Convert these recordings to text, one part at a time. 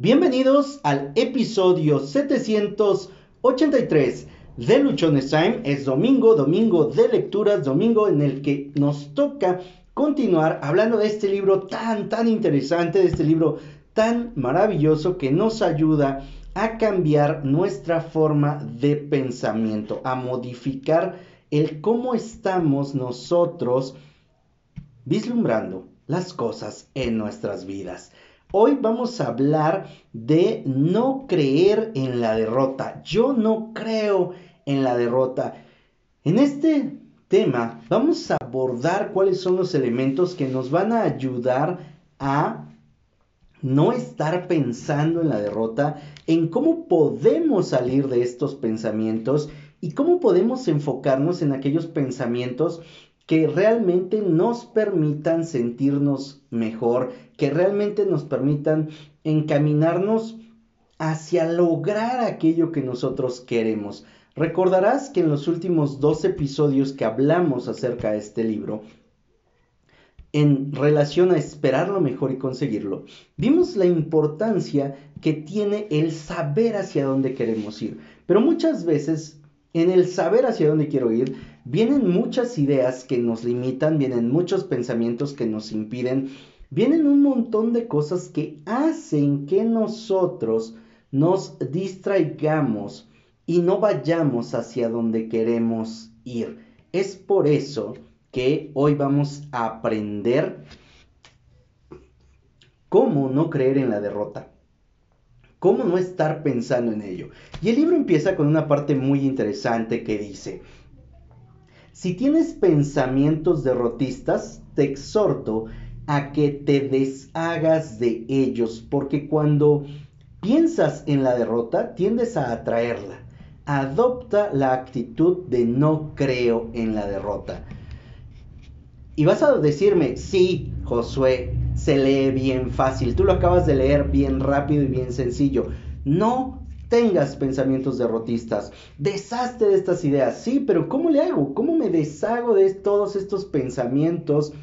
Bienvenidos al episodio 783 de Luchones Time. Es domingo, domingo de lecturas, domingo en el que nos toca continuar hablando de este libro tan, tan interesante, de este libro tan maravilloso que nos ayuda a cambiar nuestra forma de pensamiento, a modificar el cómo estamos nosotros vislumbrando las cosas en nuestras vidas. Hoy vamos a hablar de no creer en la derrota. Yo no creo en la derrota. En este tema vamos a abordar cuáles son los elementos que nos van a ayudar a no estar pensando en la derrota, en cómo podemos salir de estos pensamientos y cómo podemos enfocarnos en aquellos pensamientos que realmente nos permitan sentirnos mejor, que realmente nos permitan encaminarnos hacia lograr aquello que nosotros queremos. Recordarás que en los últimos dos episodios que hablamos acerca de este libro, en relación a esperar lo mejor y conseguirlo, vimos la importancia que tiene el saber hacia dónde queremos ir. Pero muchas veces en el saber hacia dónde quiero ir, vienen muchas ideas que nos limitan, vienen muchos pensamientos que nos impiden, vienen un montón de cosas que hacen que nosotros nos distraigamos y no vayamos hacia donde queremos ir. Es por eso que hoy vamos a aprender cómo no creer en la derrota. ¿Cómo no estar pensando en ello? Y el libro empieza con una parte muy interesante que dice, si tienes pensamientos derrotistas, te exhorto a que te deshagas de ellos, porque cuando piensas en la derrota, tiendes a atraerla. Adopta la actitud de no creo en la derrota. Y vas a decirme, sí, Josué, se lee bien fácil. Tú lo acabas de leer bien rápido y bien sencillo. No tengas pensamientos derrotistas. Deshazte de estas ideas. Sí, pero ¿cómo le hago? ¿Cómo me deshago de todos estos pensamientos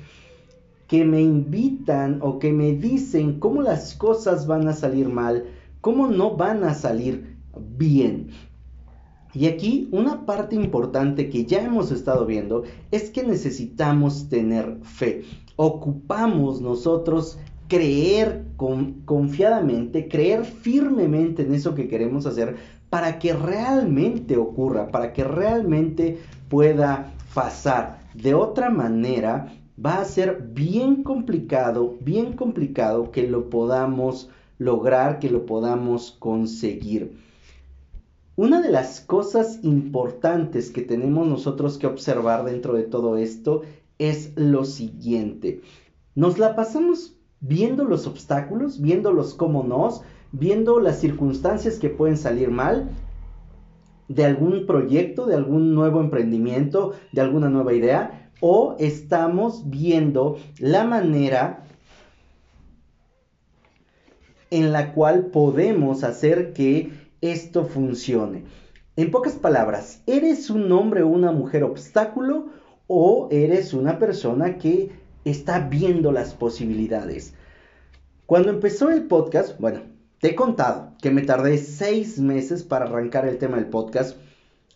que me invitan o que me dicen cómo las cosas van a salir mal, cómo no van a salir bien? Y aquí una parte importante que ya hemos estado viendo es que necesitamos tener fe. Ocupamos nosotros creer confiadamente, creer firmemente en eso que queremos hacer para que realmente ocurra, para que realmente pueda pasar. De otra manera, va a ser bien complicado, bien complicado que lo podamos lograr, que lo podamos conseguir. Una de las cosas importantes que tenemos nosotros que observar dentro de todo esto es lo siguiente. Nos la pasamos viendo los obstáculos, viéndolos como nos, viendo las circunstancias que pueden salir mal de algún proyecto, de algún nuevo emprendimiento, de alguna nueva idea, o estamos viendo la manera en la cual podemos hacer que esto funcione. En pocas palabras, ¿eres un hombre o una mujer obstáculo o eres una persona que está viendo las posibilidades? Cuando empezó el podcast, bueno, te he contado que me tardé seis meses para arrancar el tema del podcast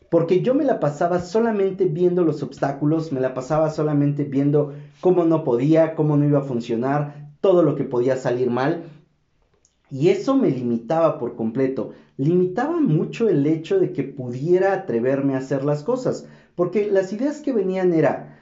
porque yo me la pasaba solamente viendo los obstáculos, me la pasaba solamente viendo cómo no podía, cómo no iba a funcionar, todo lo que podía salir mal. Y eso me limitaba por completo limitaba mucho el hecho de que pudiera atreverme a hacer las cosas, porque las ideas que venían era,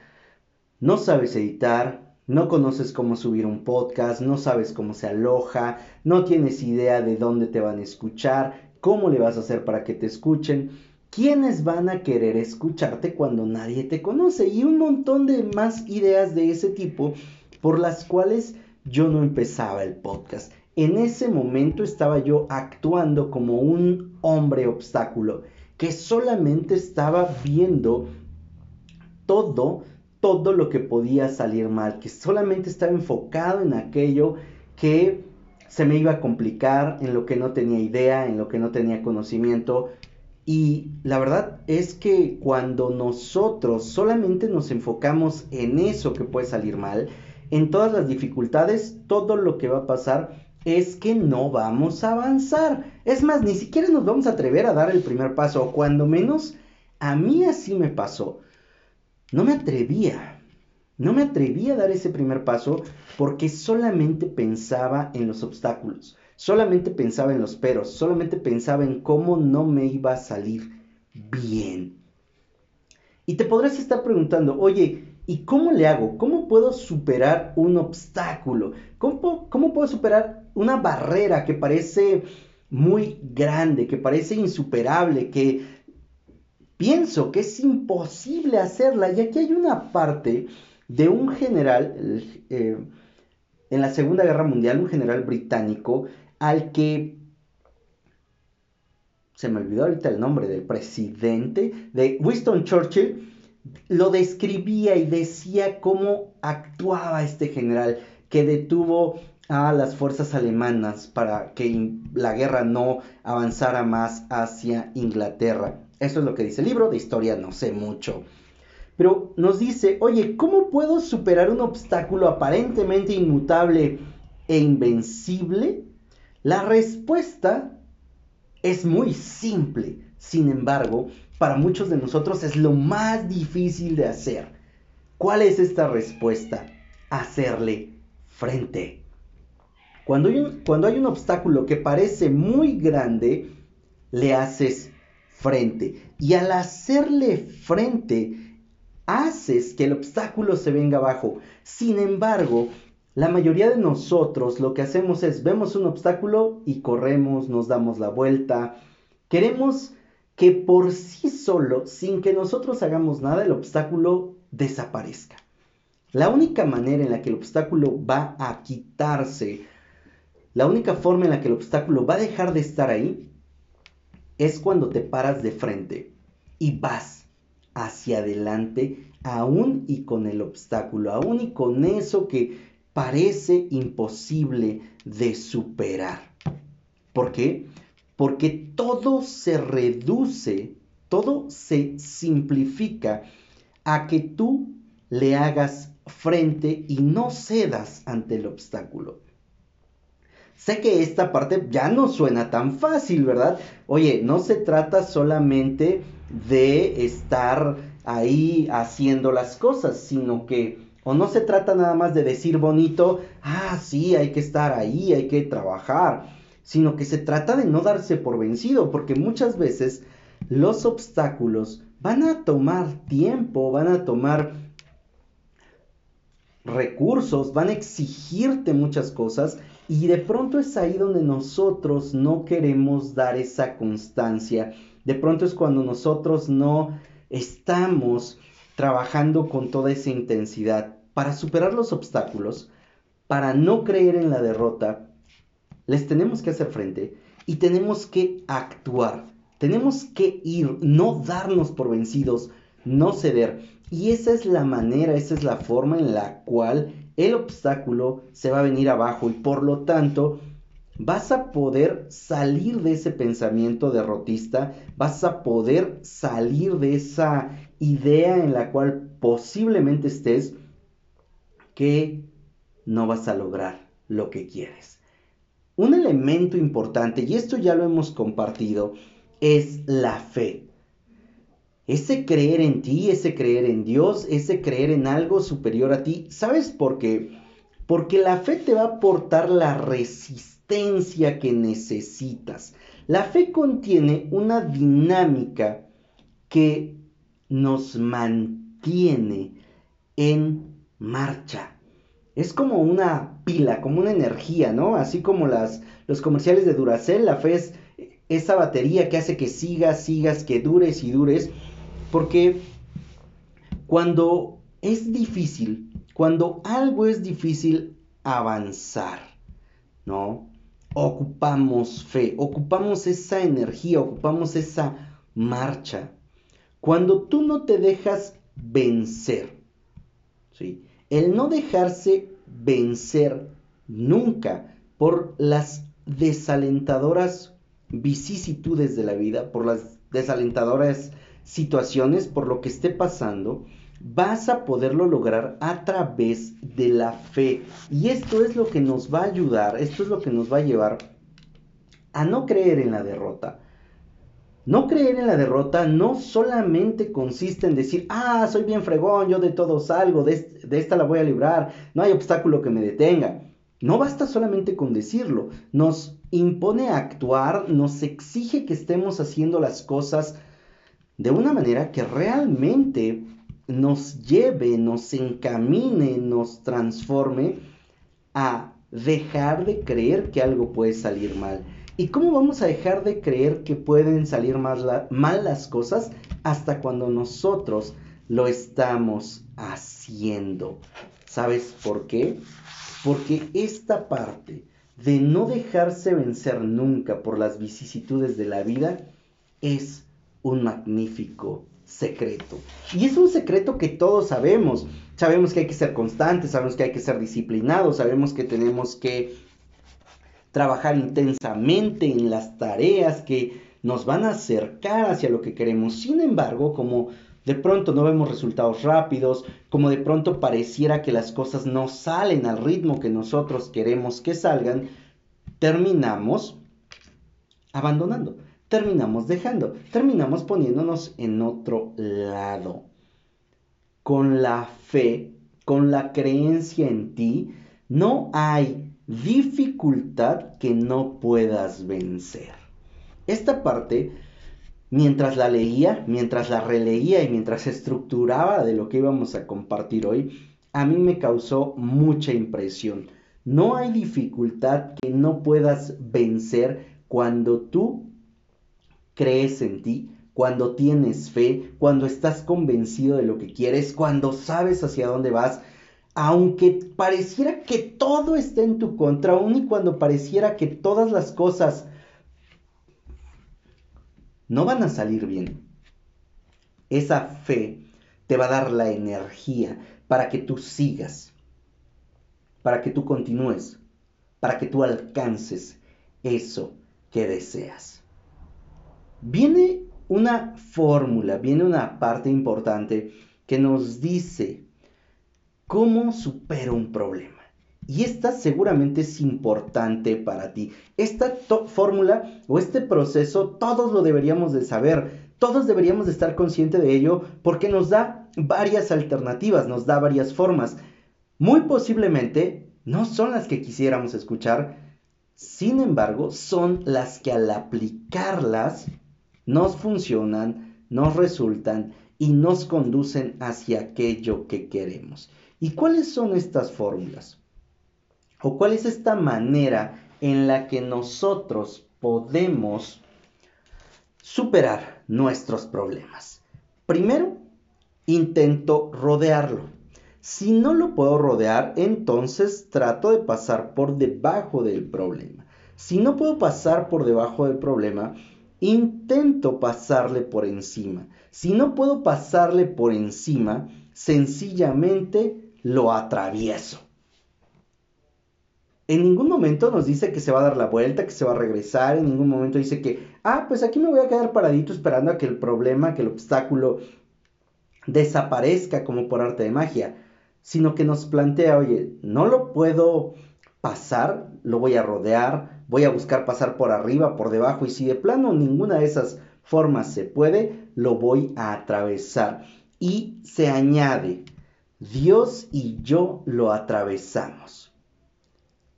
no sabes editar, no conoces cómo subir un podcast, no sabes cómo se aloja, no tienes idea de dónde te van a escuchar, cómo le vas a hacer para que te escuchen, quiénes van a querer escucharte cuando nadie te conoce y un montón de más ideas de ese tipo por las cuales yo no empezaba el podcast en ese momento estaba yo actuando como un hombre obstáculo que solamente estaba viendo todo, todo lo que podía salir mal, que solamente estaba enfocado en aquello que se me iba a complicar, en lo que no tenía idea, en lo que no tenía conocimiento. Y la verdad es que cuando nosotros solamente nos enfocamos en eso que puede salir mal, en todas las dificultades, todo lo que va a pasar es que no vamos a avanzar. Es más, ni siquiera nos vamos a atrever a dar el primer paso, o cuando menos a mí así me pasó. No me atrevía, no me atrevía a dar ese primer paso porque solamente pensaba en los obstáculos, solamente pensaba en los peros, solamente pensaba en cómo no me iba a salir bien. Y te podrás estar preguntando, oye, ¿y cómo le hago? ¿Cómo puedo superar un obstáculo? ¿Cómo, puedo superar una barrera que parece muy grande, que parece insuperable, que pienso que es imposible hacerla? Y aquí hay una parte de un general eh, en la Segunda Guerra Mundial, un general británico, al que se me olvidó ahorita el nombre del presidente, de Winston Churchill, lo describía y decía cómo actuaba este general que detuvo a las fuerzas alemanas para que la guerra no avanzara más hacia Inglaterra. Eso es lo que dice el libro, de historia no sé mucho. Pero nos dice, oye, ¿cómo puedo superar un obstáculo aparentemente inmutable e invencible? La respuesta es muy simple, sin embargo, para muchos de nosotros es lo más difícil de hacer. ¿Cuál es esta respuesta? Hacerle frente. Cuando hay, un, cuando hay un obstáculo que parece muy grande, le haces frente. Y al hacerle frente, haces que el obstáculo se venga abajo. Sin embargo, la mayoría de nosotros lo que hacemos es vemos un obstáculo y corremos, nos damos la vuelta. Queremos que por sí solo, sin que nosotros hagamos nada, el obstáculo desaparezca. La única manera en la que el obstáculo va a quitarse, la única forma en la que el obstáculo va a dejar de estar ahí, es cuando te paras de frente y vas hacia adelante, aún y con el obstáculo, aún y con eso que parece imposible de superar. ¿Por qué? Porque todo se reduce, todo se simplifica a que tú le hagas frente y no cedas ante el obstáculo. Sé que esta parte ya no suena tan fácil, ¿verdad? Oye, no se trata solamente de estar ahí haciendo las cosas, sino que o no se trata nada más de decir bonito, ah, sí, hay que estar ahí, hay que trabajar, sino que se trata de no darse por vencido, porque muchas veces los obstáculos van a tomar tiempo, van a tomar recursos, van a exigirte muchas cosas y de pronto es ahí donde nosotros no queremos dar esa constancia. De pronto es cuando nosotros no estamos trabajando con toda esa intensidad para superar los obstáculos, para no creer en la derrota, les tenemos que hacer frente y tenemos que actuar. Tenemos que ir, no darnos por vencidos, no ceder. Y esa es la manera, esa es la forma en la cual el obstáculo se va a venir abajo y por lo tanto vas a poder salir de ese pensamiento derrotista, vas a poder salir de esa idea en la cual posiblemente estés que no vas a lograr lo que quieres. Un elemento importante, y esto ya lo hemos compartido, es la fe. Ese creer en ti, ese creer en Dios, ese creer en algo superior a ti. ¿Sabes por qué? Porque la fe te va a aportar la resistencia que necesitas. La fe contiene una dinámica que nos mantiene en marcha. Es como una pila, como una energía, ¿no? Así como las, los comerciales de Duracell, la fe es esa batería que hace que sigas, sigas, que dures y dures. Porque cuando es difícil, cuando algo es difícil avanzar, ¿no? Ocupamos fe, ocupamos esa energía, ocupamos esa marcha. Cuando tú no te dejas vencer, ¿sí? El no dejarse vencer nunca por las desalentadoras vicisitudes de la vida, por las desalentadoras situaciones, por lo que esté pasando, vas a poderlo lograr a través de la fe. Y esto es lo que nos va a ayudar, esto es lo que nos va a llevar a no creer en la derrota. No creer en la derrota no solamente consiste en decir, ah, soy bien fregón, yo de todo salgo, de, esta la voy a librar, no hay obstáculo que me detenga. No basta solamente con decirlo, nos impone a actuar, nos exige que estemos haciendo las cosas de una manera que realmente nos lleve, nos encamine, nos transforme a dejar de creer que algo puede salir mal. ¿Y cómo vamos a dejar de creer que pueden salir mal, mal las cosas hasta cuando nosotros lo estamos haciendo? ¿Sabes por qué? Porque esta parte de no dejarse vencer nunca por las vicisitudes de la vida es un magnífico secreto. Y es un secreto que todos sabemos. Sabemos que hay que ser constantes, sabemos que hay que ser disciplinados, sabemos que tenemos que trabajar intensamente en las tareas que nos van a acercar hacia lo que queremos. Sin embargo, como de pronto no vemos resultados rápidos, como de pronto pareciera que las cosas no salen al ritmo que nosotros queremos que salgan, terminamos abandonando terminamos dejando, terminamos poniéndonos en otro lado. Con la fe, con la creencia en ti, no hay dificultad que no puedas vencer. Esta parte, mientras la leía, mientras la releía y mientras estructuraba de lo que íbamos a compartir hoy, a mí me causó mucha impresión. No hay dificultad que no puedas vencer cuando tú crees en ti, cuando tienes fe, cuando estás convencido de lo que quieres, cuando sabes hacia dónde vas, aunque pareciera que todo está en tu contra, aun y cuando pareciera que todas las cosas no van a salir bien. Esa fe te va a dar la energía para que tú sigas, para que tú continúes, para que tú alcances eso que deseas viene una fórmula, viene una parte importante que nos dice cómo supero un problema. Y esta seguramente es importante para ti. Esta fórmula o este proceso todos lo deberíamos de saber. Todos deberíamos de estar conscientes de ello porque nos da varias alternativas, nos da varias formas. Muy posiblemente no son las que quisiéramos escuchar, sin embargo, son las que al aplicarlas nos funcionan, nos resultan y nos conducen hacia aquello que queremos. ¿Y cuáles son estas fórmulas? ¿O cuál es esta manera en la que nosotros podemos superar nuestros problemas? Primero, intento rodearlo. Si no lo puedo rodear, entonces trato de pasar por debajo del problema. Si no puedo pasar por debajo del problema, intento pasarle por encima. Si no puedo pasarle por encima, sencillamente lo atravieso. En ningún momento nos dice que se va a dar la vuelta, que se va a regresar, en ningún momento dice que, ah, pues aquí me voy a quedar paradito esperando a que el problema, que el obstáculo desaparezca como por arte de magia, sino que nos plantea, oye, no lo puedo pasar, lo voy a rodear, voy a buscar pasar por arriba, por debajo y si de plano ninguna de esas formas se puede, lo voy a atravesar. Y se añade, Dios y yo lo atravesamos.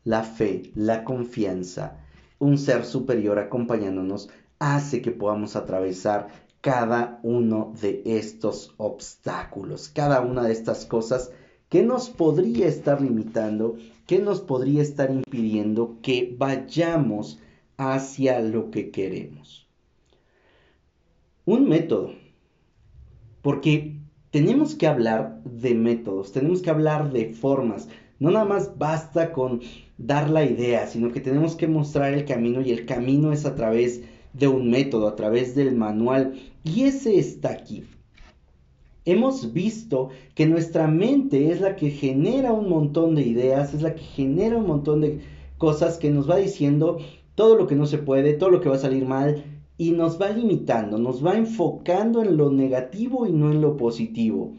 La fe, la confianza, un ser superior acompañándonos, hace que podamos atravesar cada uno de estos obstáculos, cada una de estas cosas que nos podría estar limitando ¿Qué nos podría estar impidiendo que vayamos hacia lo que queremos? Un método. Porque tenemos que hablar de métodos, tenemos que hablar de formas. No nada más basta con dar la idea, sino que tenemos que mostrar el camino y el camino es a través de un método, a través del manual. Y ese está aquí. Hemos visto que nuestra mente es la que genera un montón de ideas, es la que genera un montón de cosas que nos va diciendo todo lo que no se puede, todo lo que va a salir mal y nos va limitando, nos va enfocando en lo negativo y no en lo positivo.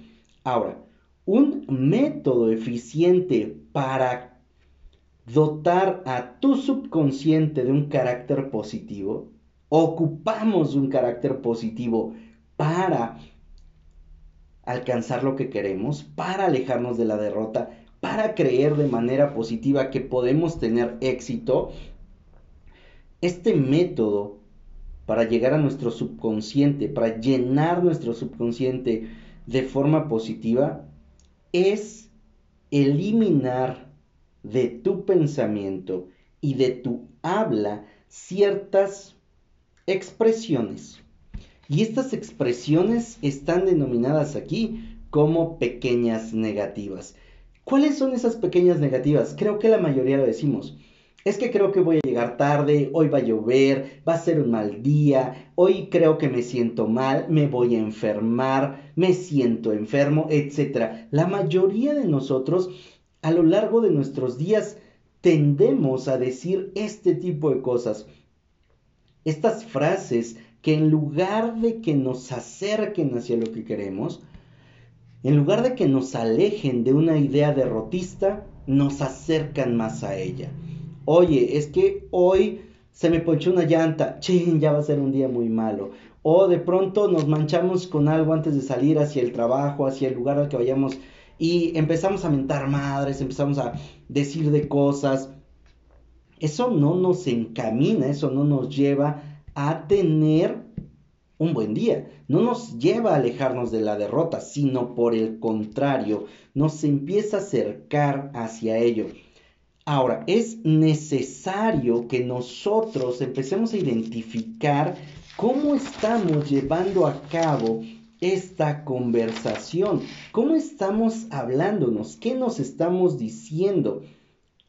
Ahora, un método eficiente para dotar a tu subconsciente de un carácter positivo, ocupamos un carácter positivo para alcanzar lo que queremos, para alejarnos de la derrota, para creer de manera positiva que podemos tener éxito, este método para llegar a nuestro subconsciente, para llenar nuestro subconsciente de forma positiva, es eliminar de tu pensamiento y de tu habla ciertas expresiones. Y estas expresiones están denominadas aquí como pequeñas negativas. ¿Cuáles son esas pequeñas negativas? Creo que la mayoría lo decimos. Es que creo que voy a llegar tarde, hoy va a llover, va a ser un mal día, hoy creo que me siento mal, me voy a enfermar, me siento enfermo, etc. La mayoría de nosotros a lo largo de nuestros días tendemos a decir este tipo de cosas. Estas frases que en lugar de que nos acerquen hacia lo que queremos, en lugar de que nos alejen de una idea derrotista, nos acercan más a ella. Oye, es que hoy se me ponchó una llanta, chin, ya va a ser un día muy malo. O de pronto nos manchamos con algo antes de salir hacia el trabajo, hacia el lugar al que vayamos y empezamos a mentar madres, empezamos a decir de cosas. Eso no nos encamina, eso no nos lleva a tener un buen día. No nos lleva a alejarnos de la derrota, sino por el contrario, nos empieza a acercar hacia ello. Ahora, es necesario que nosotros empecemos a identificar cómo estamos llevando a cabo esta conversación, cómo estamos hablándonos, qué nos estamos diciendo,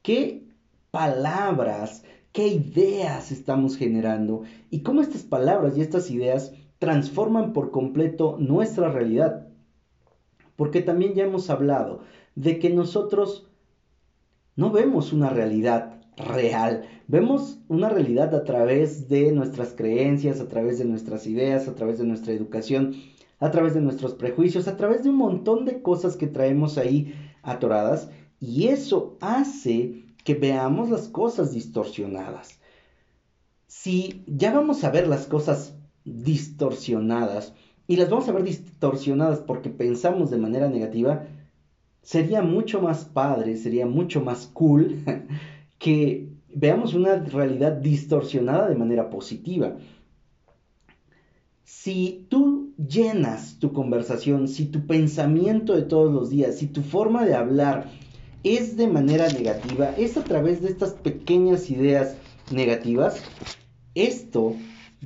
qué palabras, qué ideas estamos generando y cómo estas palabras y estas ideas transforman por completo nuestra realidad. Porque también ya hemos hablado de que nosotros no vemos una realidad real, vemos una realidad a través de nuestras creencias, a través de nuestras ideas, a través de nuestra educación, a través de nuestros prejuicios, a través de un montón de cosas que traemos ahí atoradas y eso hace que veamos las cosas distorsionadas. Si ya vamos a ver las cosas distorsionadas y las vamos a ver distorsionadas porque pensamos de manera negativa, sería mucho más padre, sería mucho más cool que veamos una realidad distorsionada de manera positiva. Si tú llenas tu conversación, si tu pensamiento de todos los días, si tu forma de hablar es de manera negativa, es a través de estas pequeñas ideas negativas, esto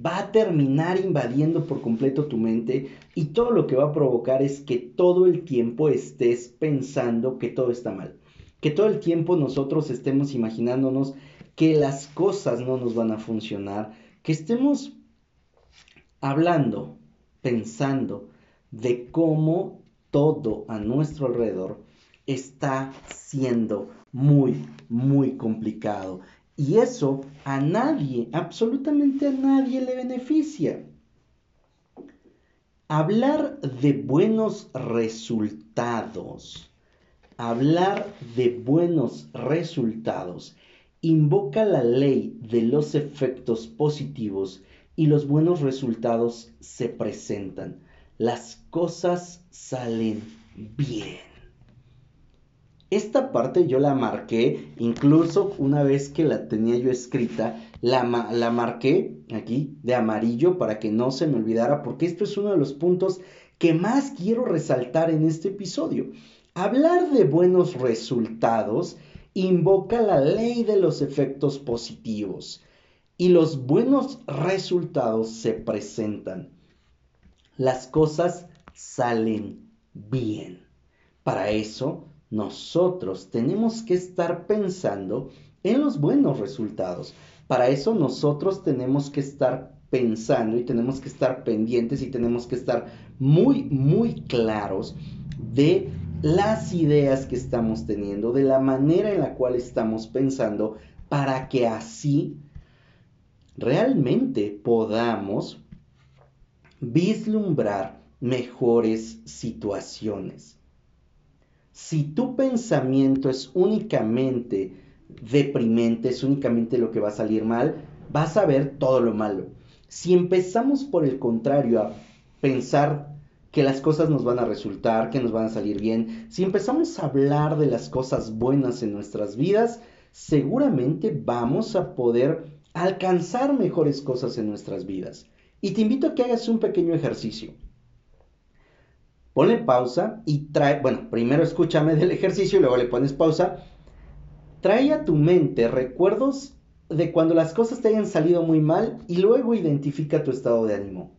va a terminar invadiendo por completo tu mente y todo lo que va a provocar es que todo el tiempo estés pensando que todo está mal. Que todo el tiempo nosotros estemos imaginándonos que las cosas no nos van a funcionar, que estemos hablando, pensando de cómo todo a nuestro alrededor está siendo muy, muy complicado y eso a nadie, absolutamente a nadie le beneficia. Hablar de buenos resultados, hablar de buenos resultados invoca la ley de los efectos positivos y los buenos resultados se presentan. Las cosas salen bien. Esta parte yo la marqué, incluso una vez que la tenía yo escrita, la, la marqué aquí de amarillo para que no se me olvidara, porque esto es uno de los puntos que más quiero resaltar en este episodio. Hablar de buenos resultados invoca la ley de los efectos positivos y los buenos resultados se presentan. Las cosas salen bien. Para eso nosotros tenemos que estar pensando en los buenos resultados. Para eso nosotros tenemos que estar pensando y tenemos que estar pendientes y tenemos que estar muy, muy claros de las ideas que estamos teniendo, de la manera en la cual estamos pensando, para que así realmente podamos vislumbrar mejores situaciones. Si tu pensamiento es únicamente deprimente, es únicamente lo que va a salir mal, vas a ver todo lo malo. Si empezamos por el contrario a pensar que las cosas nos van a resultar, que nos van a salir bien, si empezamos a hablar de las cosas buenas en nuestras vidas, seguramente vamos a poder alcanzar mejores cosas en nuestras vidas. Y te invito a que hagas un pequeño ejercicio. Ponle pausa y trae, bueno, primero escúchame del ejercicio y luego le pones pausa. Trae a tu mente recuerdos de cuando las cosas te hayan salido muy mal y luego identifica tu estado de ánimo.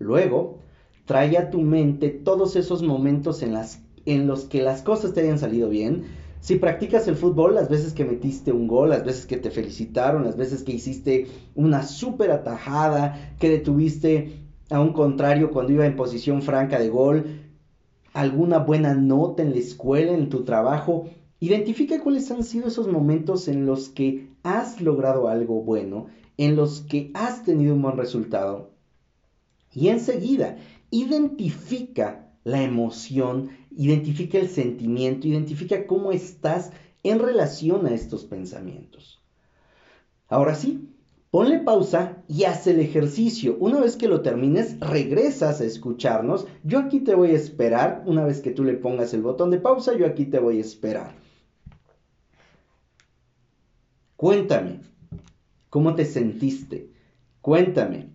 Luego, trae a tu mente todos esos momentos en, las, en los que las cosas te hayan salido bien. Si practicas el fútbol, las veces que metiste un gol, las veces que te felicitaron, las veces que hiciste una súper atajada, que detuviste a un contrario cuando iba en posición franca de gol, alguna buena nota en la escuela, en tu trabajo, Identifica cuáles han sido esos momentos en los que has logrado algo bueno, en los que has tenido un buen resultado. Y enseguida, identifica la emoción, identifica el sentimiento, identifica cómo estás en relación a estos pensamientos. Ahora sí, ponle pausa y haz el ejercicio. Una vez que lo termines, regresas a escucharnos. Yo aquí te voy a esperar. Una vez que tú le pongas el botón de pausa, yo aquí te voy a esperar. Cuéntame, ¿cómo te sentiste? Cuéntame,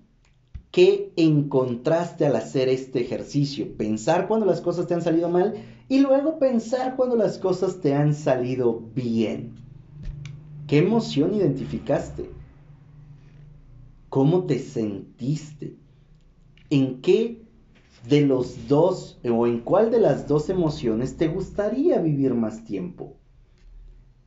¿qué encontraste al hacer este ejercicio? Pensar cuando las cosas te han salido mal y luego pensar cuando las cosas te han salido bien. ¿Qué emoción identificaste? ¿Cómo te sentiste? ¿En qué de los dos o en cuál de las dos emociones te gustaría vivir más tiempo?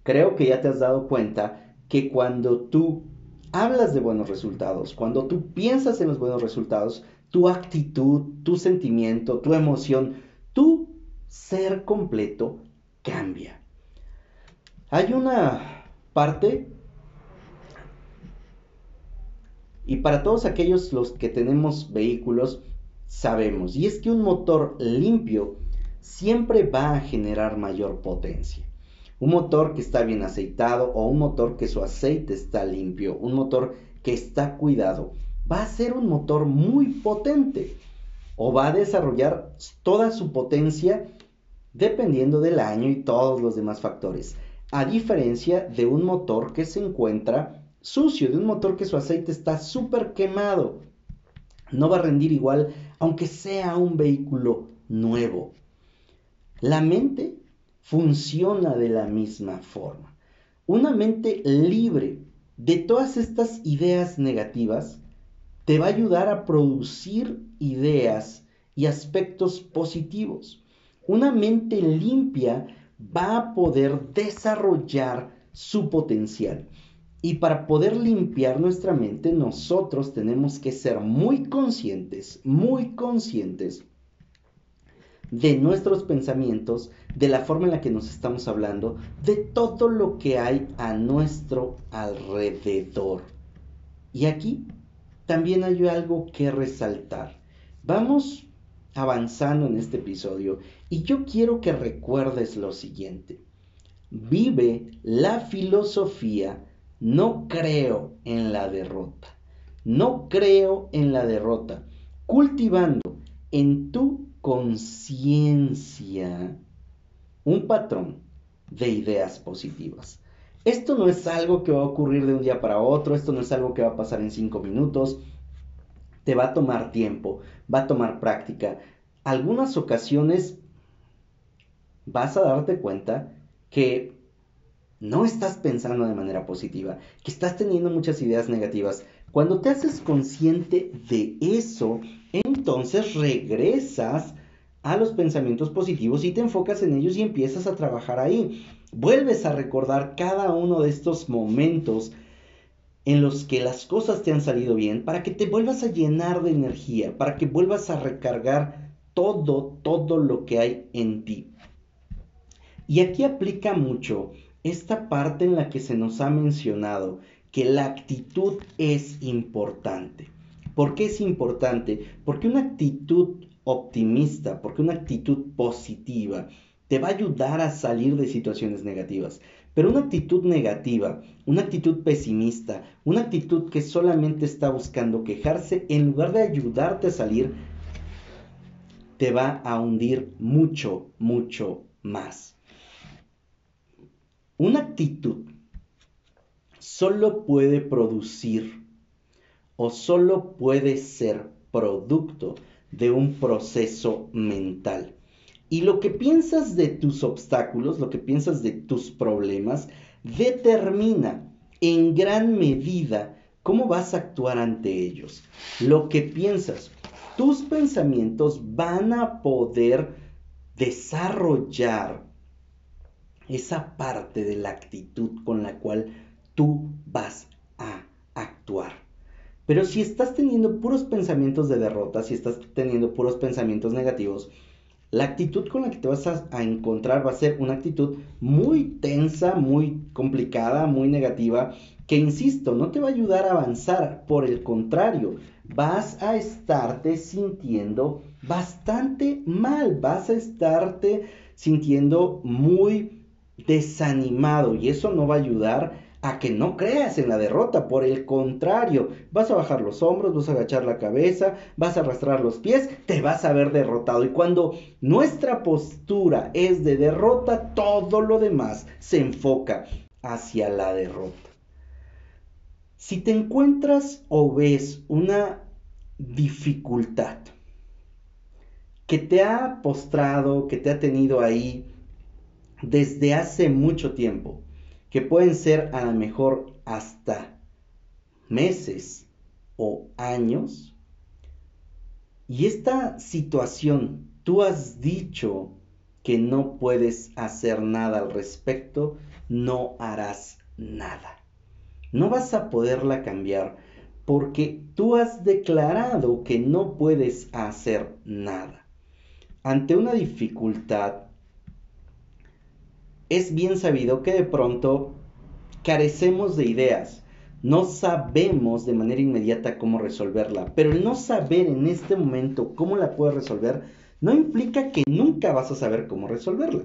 Creo que ya te has dado cuenta que cuando tú hablas de buenos resultados, cuando tú piensas en los buenos resultados, tu actitud, tu sentimiento, tu emoción, tu ser completo cambia. Hay una parte, y para todos aquellos los que tenemos vehículos, sabemos, y es que un motor limpio siempre va a generar mayor potencia. Un motor que está bien aceitado o un motor que su aceite está limpio, un motor que está cuidado, va a ser un motor muy potente o va a desarrollar toda su potencia dependiendo del año y todos los demás factores. A diferencia de un motor que se encuentra sucio, de un motor que su aceite está súper quemado. No va a rendir igual aunque sea un vehículo nuevo. La mente funciona de la misma forma. Una mente libre de todas estas ideas negativas te va a ayudar a producir ideas y aspectos positivos. Una mente limpia va a poder desarrollar su potencial. Y para poder limpiar nuestra mente, nosotros tenemos que ser muy conscientes, muy conscientes de nuestros pensamientos, de la forma en la que nos estamos hablando, de todo lo que hay a nuestro alrededor. Y aquí también hay algo que resaltar. Vamos avanzando en este episodio y yo quiero que recuerdes lo siguiente. Vive la filosofía, no creo en la derrota. No creo en la derrota. Cultivando en tu conciencia un patrón de ideas positivas. Esto no es algo que va a ocurrir de un día para otro, esto no es algo que va a pasar en cinco minutos, te va a tomar tiempo, va a tomar práctica. Algunas ocasiones vas a darte cuenta que no estás pensando de manera positiva, que estás teniendo muchas ideas negativas. Cuando te haces consciente de eso, entonces regresas a los pensamientos positivos y te enfocas en ellos y empiezas a trabajar ahí. Vuelves a recordar cada uno de estos momentos en los que las cosas te han salido bien para que te vuelvas a llenar de energía, para que vuelvas a recargar todo, todo lo que hay en ti. Y aquí aplica mucho esta parte en la que se nos ha mencionado que la actitud es importante. ¿Por qué es importante? Porque una actitud optimista, porque una actitud positiva te va a ayudar a salir de situaciones negativas. Pero una actitud negativa, una actitud pesimista, una actitud que solamente está buscando quejarse, en lugar de ayudarte a salir, te va a hundir mucho, mucho más. Una actitud solo puede producir o solo puede ser producto de un proceso mental. Y lo que piensas de tus obstáculos, lo que piensas de tus problemas, determina en gran medida cómo vas a actuar ante ellos. Lo que piensas, tus pensamientos van a poder desarrollar esa parte de la actitud con la cual tú vas a actuar. Pero si estás teniendo puros pensamientos de derrota, si estás teniendo puros pensamientos negativos, la actitud con la que te vas a, encontrar va a ser una actitud muy tensa, muy complicada, muy negativa, que insisto, no te va a ayudar a avanzar. Por el contrario, vas a estarte sintiendo bastante mal, vas a estarte sintiendo muy desanimado y eso no va a ayudar a que no creas en la derrota, por el contrario, vas a bajar los hombros, vas a agachar la cabeza, vas a arrastrar los pies, te vas a ver derrotado. Y cuando nuestra postura es de derrota, todo lo demás se enfoca hacia la derrota. Si te encuentras o ves una dificultad que te ha postrado, que te ha tenido ahí desde hace mucho tiempo, que pueden ser a lo mejor hasta meses o años. Y esta situación, tú has dicho que no puedes hacer nada al respecto, no harás nada. No vas a poderla cambiar porque tú has declarado que no puedes hacer nada. Ante una dificultad, es bien sabido que de pronto carecemos de ideas, no sabemos de manera inmediata cómo resolverla, pero el no saber en este momento cómo la puedes resolver no implica que nunca vas a saber cómo resolverla,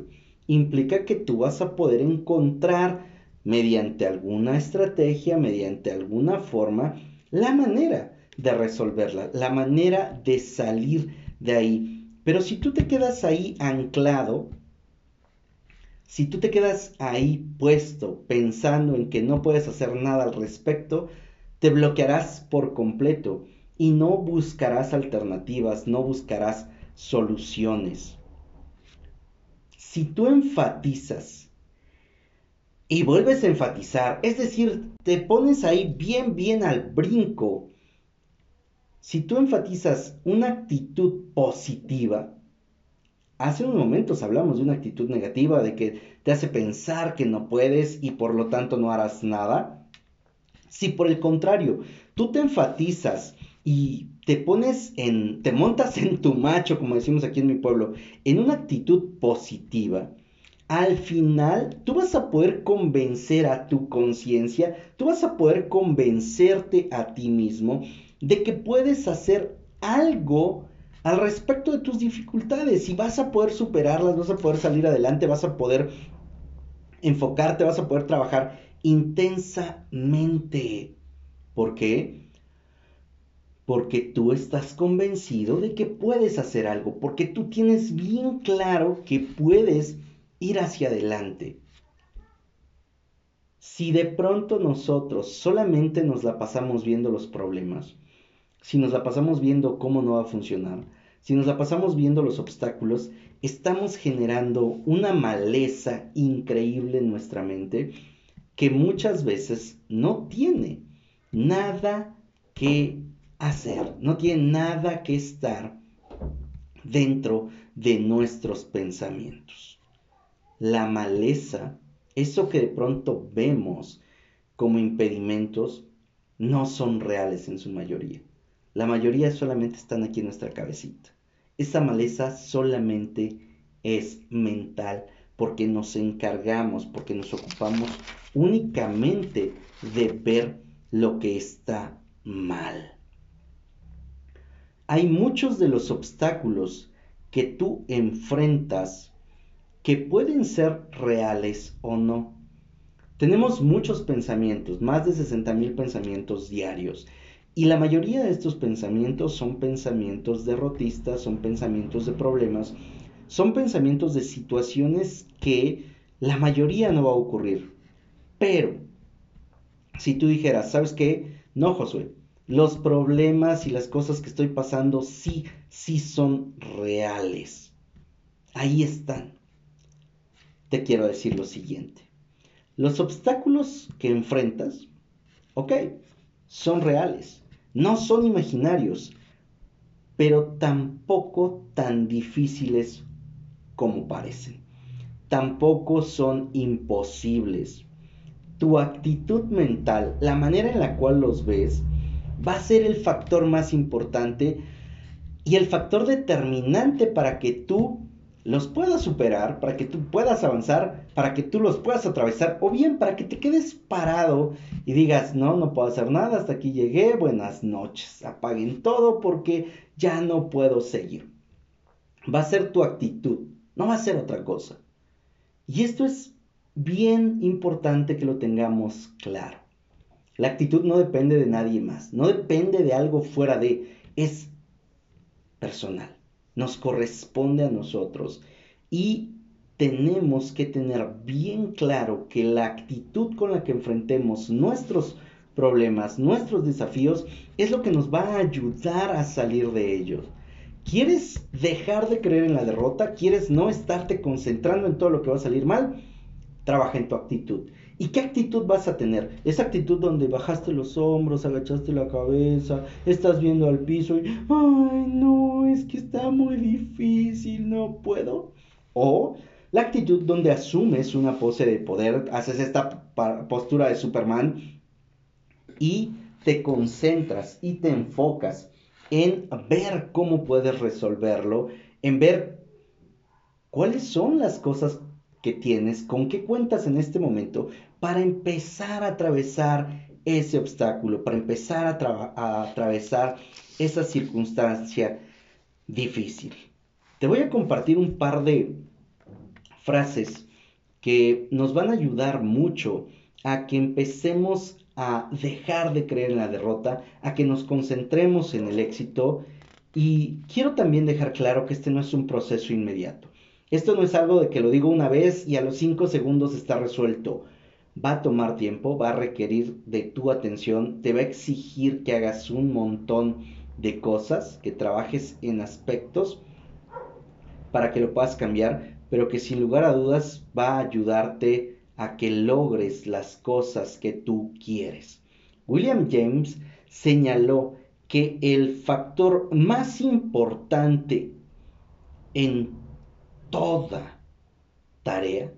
implica que tú vas a poder encontrar mediante alguna estrategia, mediante alguna forma, la manera de resolverla, la manera de salir de ahí. Pero si tú te quedas ahí anclado, si tú te quedas ahí puesto pensando en que no puedes hacer nada al respecto, te bloquearás por completo y no buscarás alternativas, no buscarás soluciones. Si tú enfatizas y vuelves a enfatizar, es decir, te pones ahí bien, bien al brinco, si tú enfatizas una actitud positiva, Hace unos momentos hablamos de una actitud negativa, de que te hace pensar que no puedes y por lo tanto no harás nada. Si por el contrario, tú te enfatizas y te pones en, te montas en tu macho, como decimos aquí en mi pueblo, en una actitud positiva, al final tú vas a poder convencer a tu conciencia, tú vas a poder convencerte a ti mismo de que puedes hacer algo al respecto de tus dificultades y vas a poder superarlas, vas a poder salir adelante, vas a poder enfocarte, vas a poder trabajar intensamente. ¿Por qué? Porque tú estás convencido de que puedes hacer algo, porque tú tienes bien claro que puedes ir hacia adelante. Si de pronto nosotros solamente nos la pasamos viendo los problemas, si nos la pasamos viendo cómo no va a funcionar, si nos la pasamos viendo los obstáculos, estamos generando una maleza increíble en nuestra mente que muchas veces no tiene nada que hacer, no tiene nada que estar dentro de nuestros pensamientos. La maleza, eso que de pronto vemos como impedimentos, no son reales en su mayoría. La mayoría solamente están aquí en nuestra cabecita. Esa maleza solamente es mental porque nos encargamos, porque nos ocupamos únicamente de ver lo que está mal. Hay muchos de los obstáculos que tú enfrentas que pueden ser reales o no. Tenemos muchos pensamientos, más de 60.000 pensamientos diarios. Y la mayoría de estos pensamientos son pensamientos derrotistas, son pensamientos de problemas, son pensamientos de situaciones que la mayoría no va a ocurrir. Pero, si tú dijeras, ¿sabes qué? No, Josué, los problemas y las cosas que estoy pasando sí, sí son reales. Ahí están te quiero decir lo siguiente. Los obstáculos que enfrentas, ok, son reales, no son imaginarios, pero tampoco tan difíciles como parecen. Tampoco son imposibles. Tu actitud mental, la manera en la cual los ves, va a ser el factor más importante y el factor determinante para que tú los puedas superar, para que tú puedas avanzar, para que tú los puedas atravesar, o bien para que te quedes parado y digas, no, no puedo hacer nada, hasta aquí llegué, buenas noches, apaguen todo porque ya no puedo seguir. Va a ser tu actitud, no va a ser otra cosa. Y esto es bien importante que lo tengamos claro. La actitud no depende de nadie más, no depende de algo fuera de, es personal nos corresponde a nosotros y tenemos que tener bien claro que la actitud con la que enfrentemos nuestros problemas, nuestros desafíos, es lo que nos va a ayudar a salir de ellos. ¿Quieres dejar de creer en la derrota? ¿Quieres no estarte concentrando en todo lo que va a salir mal? Trabaja en tu actitud. ¿Y qué actitud vas a tener? Esa actitud donde bajaste los hombros, agachaste la cabeza, estás viendo al piso y, ay, no, es que está muy difícil, no puedo. O la actitud donde asumes una pose de poder, haces esta postura de Superman y te concentras y te enfocas en ver cómo puedes resolverlo, en ver cuáles son las cosas que tienes, con qué cuentas en este momento para empezar a atravesar ese obstáculo, para empezar a, atravesar esa circunstancia difícil. Te voy a compartir un par de frases que nos van a ayudar mucho a que empecemos a dejar de creer en la derrota, a que nos concentremos en el éxito y quiero también dejar claro que este no es un proceso inmediato. Esto no es algo de que lo digo una vez y a los cinco segundos está resuelto. Va a tomar tiempo, va a requerir de tu atención, te va a exigir que hagas un montón de cosas, que trabajes en aspectos para que lo puedas cambiar, pero que sin lugar a dudas va a ayudarte a que logres las cosas que tú quieres. William James señaló que el factor más importante en toda tarea,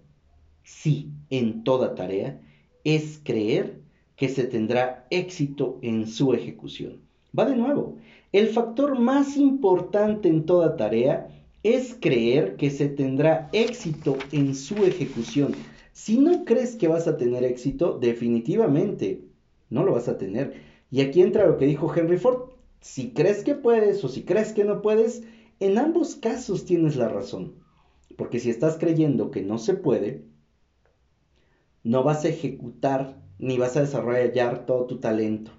sí, en toda tarea, es creer que se tendrá éxito en su ejecución. Va de nuevo, el factor más importante en toda tarea es creer que se tendrá éxito en su ejecución. Si no crees que vas a tener éxito, definitivamente no lo vas a tener. Y aquí entra lo que dijo Henry Ford. Si crees que puedes o si crees que no puedes, en ambos casos tienes la razón. Porque si estás creyendo que no se puede, no vas a ejecutar ni vas a desarrollar todo tu talento,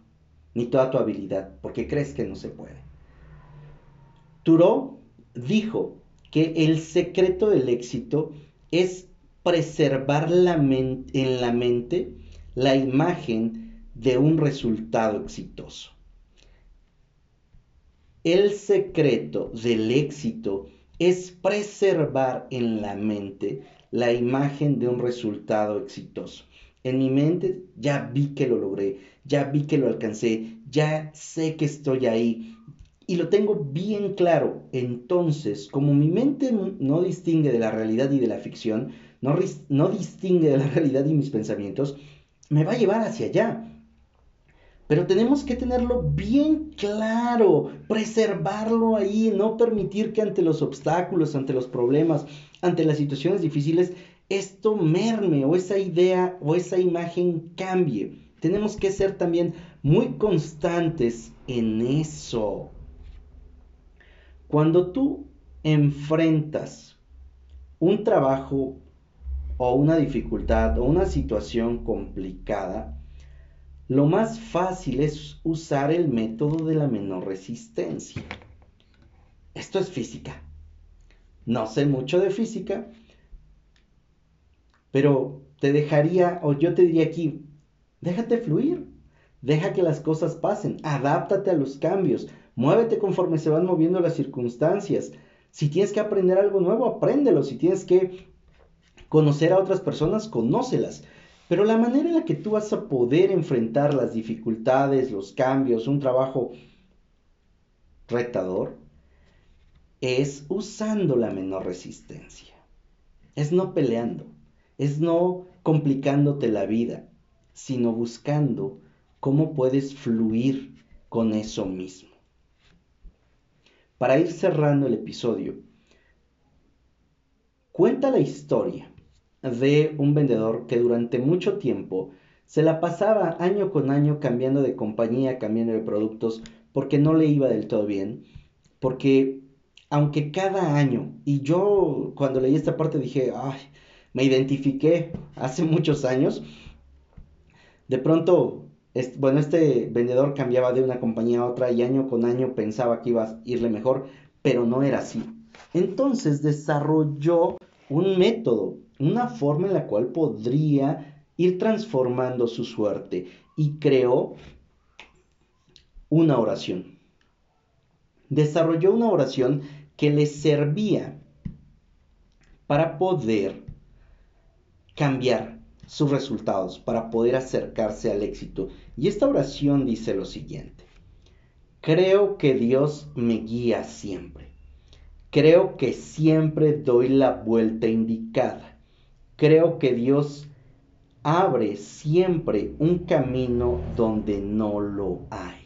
ni toda tu habilidad, porque crees que no se puede. Thoreau dijo que el secreto del éxito es preservar en la mente la imagen de un resultado exitoso. El secreto del éxito es preservar en la mente la imagen de un resultado exitoso. En mi mente ya vi que lo logré, ya vi que lo alcancé, ya sé que estoy ahí y lo tengo bien claro. Entonces, como mi mente no distingue de la realidad y de la ficción, no, no distingue de la realidad y mis pensamientos, me va a llevar hacia allá. Pero tenemos que tenerlo bien claro, preservarlo ahí, no permitir que ante los obstáculos, ante los problemas, ante las situaciones difíciles, esto merme o esa idea o esa imagen cambie. Tenemos que ser también muy constantes en eso. Cuando tú enfrentas un trabajo o una dificultad o una situación complicada, lo más fácil es usar el método de la menor resistencia. Esto es física. No sé mucho de física, pero te dejaría, o yo te diría aquí, déjate fluir, deja que las cosas pasen, adáptate a los cambios, muévete conforme se van moviendo las circunstancias. Si tienes que aprender algo nuevo, apréndelo. Si tienes que conocer a otras personas, conócelas. Pero la manera en la que tú vas a poder enfrentar las dificultades, los cambios, un trabajo retador, es usando la menor resistencia. Es no peleando, es no complicándote la vida, sino buscando cómo puedes fluir con eso mismo. Para ir cerrando el episodio, cuenta la historia de un vendedor que durante mucho tiempo se la pasaba año con año cambiando de compañía, cambiando de productos, porque no le iba del todo bien, porque aunque cada año, y yo cuando leí esta parte dije, ay, me identifiqué hace muchos años, de pronto, bueno, este vendedor cambiaba de una compañía a otra y año con año pensaba que iba a irle mejor, pero no era así. Entonces desarrolló un método, una forma en la cual podría ir transformando su suerte y creó una oración. Desarrolló una oración que le servía para poder cambiar sus resultados, para poder acercarse al éxito. Y esta oración dice lo siguiente. Creo que Dios me guía siempre. Creo que siempre doy la vuelta indicada. Creo que Dios abre siempre un camino donde no lo hay.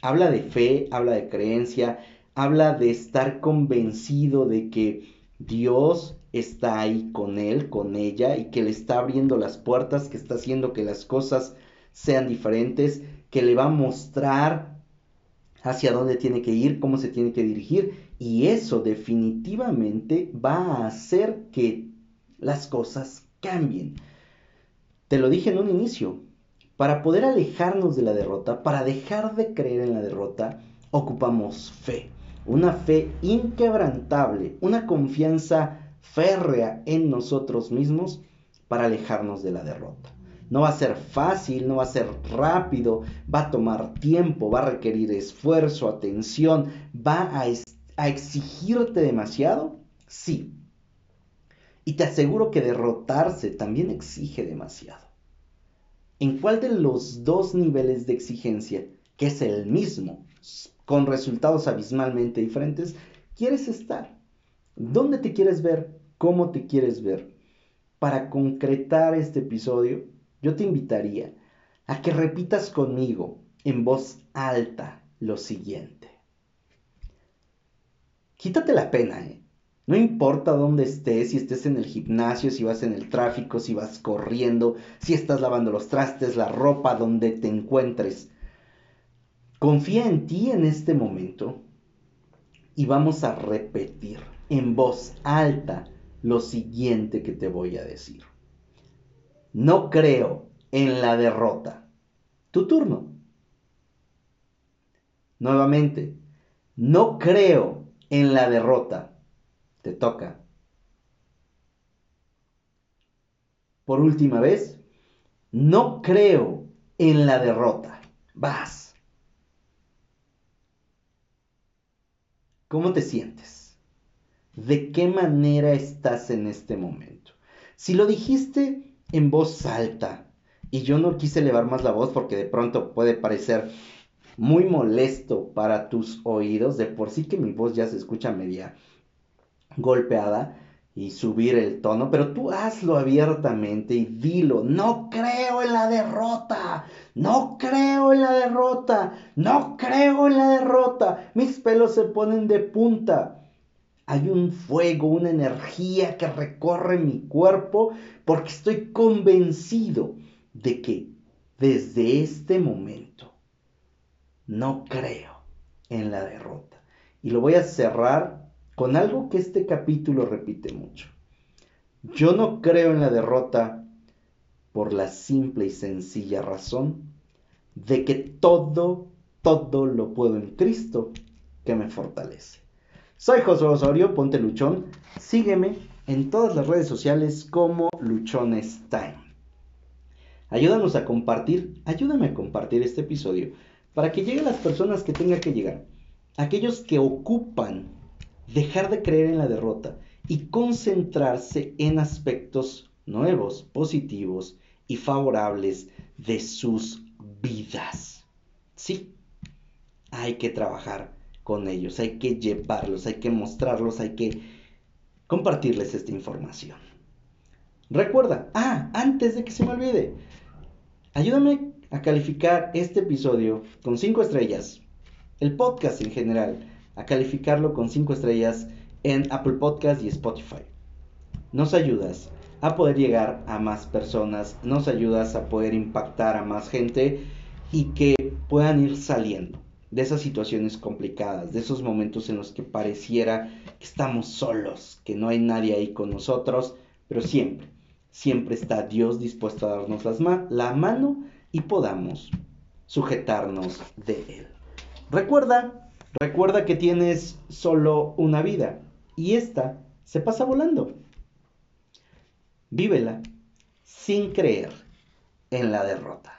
Habla de fe, habla de creencia, habla de estar convencido de que Dios está ahí con él, con ella, y que le está abriendo las puertas, que está haciendo que las cosas sean diferentes, que le va a mostrar hacia dónde tiene que ir, cómo se tiene que dirigir y eso definitivamente va a hacer que las cosas cambien. Te lo dije en un inicio, para poder alejarnos de la derrota, para dejar de creer en la derrota, ocupamos fe, una fe inquebrantable, una confianza férrea en nosotros mismos para alejarnos de la derrota. No va a ser fácil, no va a ser rápido, va a tomar tiempo, va a requerir esfuerzo, atención, va a, exigirte demasiado. Sí. Y te aseguro que derrotarse también exige demasiado. ¿En cuál de los dos niveles de exigencia, que es el mismo, con resultados abismalmente diferentes, quieres estar? ¿Dónde te quieres ver? ¿Cómo te quieres ver? Para concretar este episodio, yo te invitaría a que repitas conmigo en voz alta lo siguiente. Quítate la pena, ¿eh? No importa dónde estés, si estés en el gimnasio, si vas en el tráfico, si vas corriendo, si estás lavando los trastes, la ropa, donde te encuentres. Confía en ti en este momento y vamos a repetir en voz alta lo siguiente que te voy a decir. No creo en la derrota. Tu turno. Nuevamente, no creo en la derrota. Te toca. Por última vez, no creo en la derrota. Vas. ¿Cómo te sientes? ¿De qué manera estás en este momento? Si lo dijiste en voz alta. Y yo no quise elevar más la voz porque de pronto puede parecer muy molesto para tus oídos. De por sí que mi voz ya se escucha media golpeada y subir el tono, pero tú hazlo abiertamente y dilo, no creo en la derrota, no creo en la derrota, no creo en la derrota, mis pelos se ponen de punta. Hay un fuego, una energía que recorre mi cuerpo porque estoy convencido de que desde este momento no creo en la derrota. Y lo voy a cerrar con algo que este capítulo repite mucho. Yo no creo en la derrota por la simple y sencilla razón de que todo, todo lo puedo en Cristo que me fortalece. Soy José Osorio, ponte luchón. Sígueme en todas las redes sociales como Luchones Time. Ayúdanos a compartir, ayúdame a compartir este episodio para que llegue a las personas que tenga que llegar. Aquellos que ocupan dejar de creer en la derrota y concentrarse en aspectos nuevos, positivos y favorables de sus vidas. Sí, hay que trabajar con ellos, hay que llevarlos, hay que mostrarlos, hay que compartirles esta información. Recuerda, ah, antes de que se me olvide, ayúdame a calificar este episodio con 5 estrellas, el podcast en general, a calificarlo con 5 estrellas en Apple Podcast y Spotify. Nos ayudas a poder llegar a más personas, nos ayudas a poder impactar a más gente y que puedan ir saliendo de esas situaciones complicadas, de esos momentos en los que pareciera que estamos solos, que no hay nadie ahí con nosotros, pero siempre, siempre está Dios dispuesto a darnos la mano y podamos sujetarnos de Él. Recuerda, recuerda que tienes solo una vida y esta se pasa volando. Vívela sin creer en la derrota.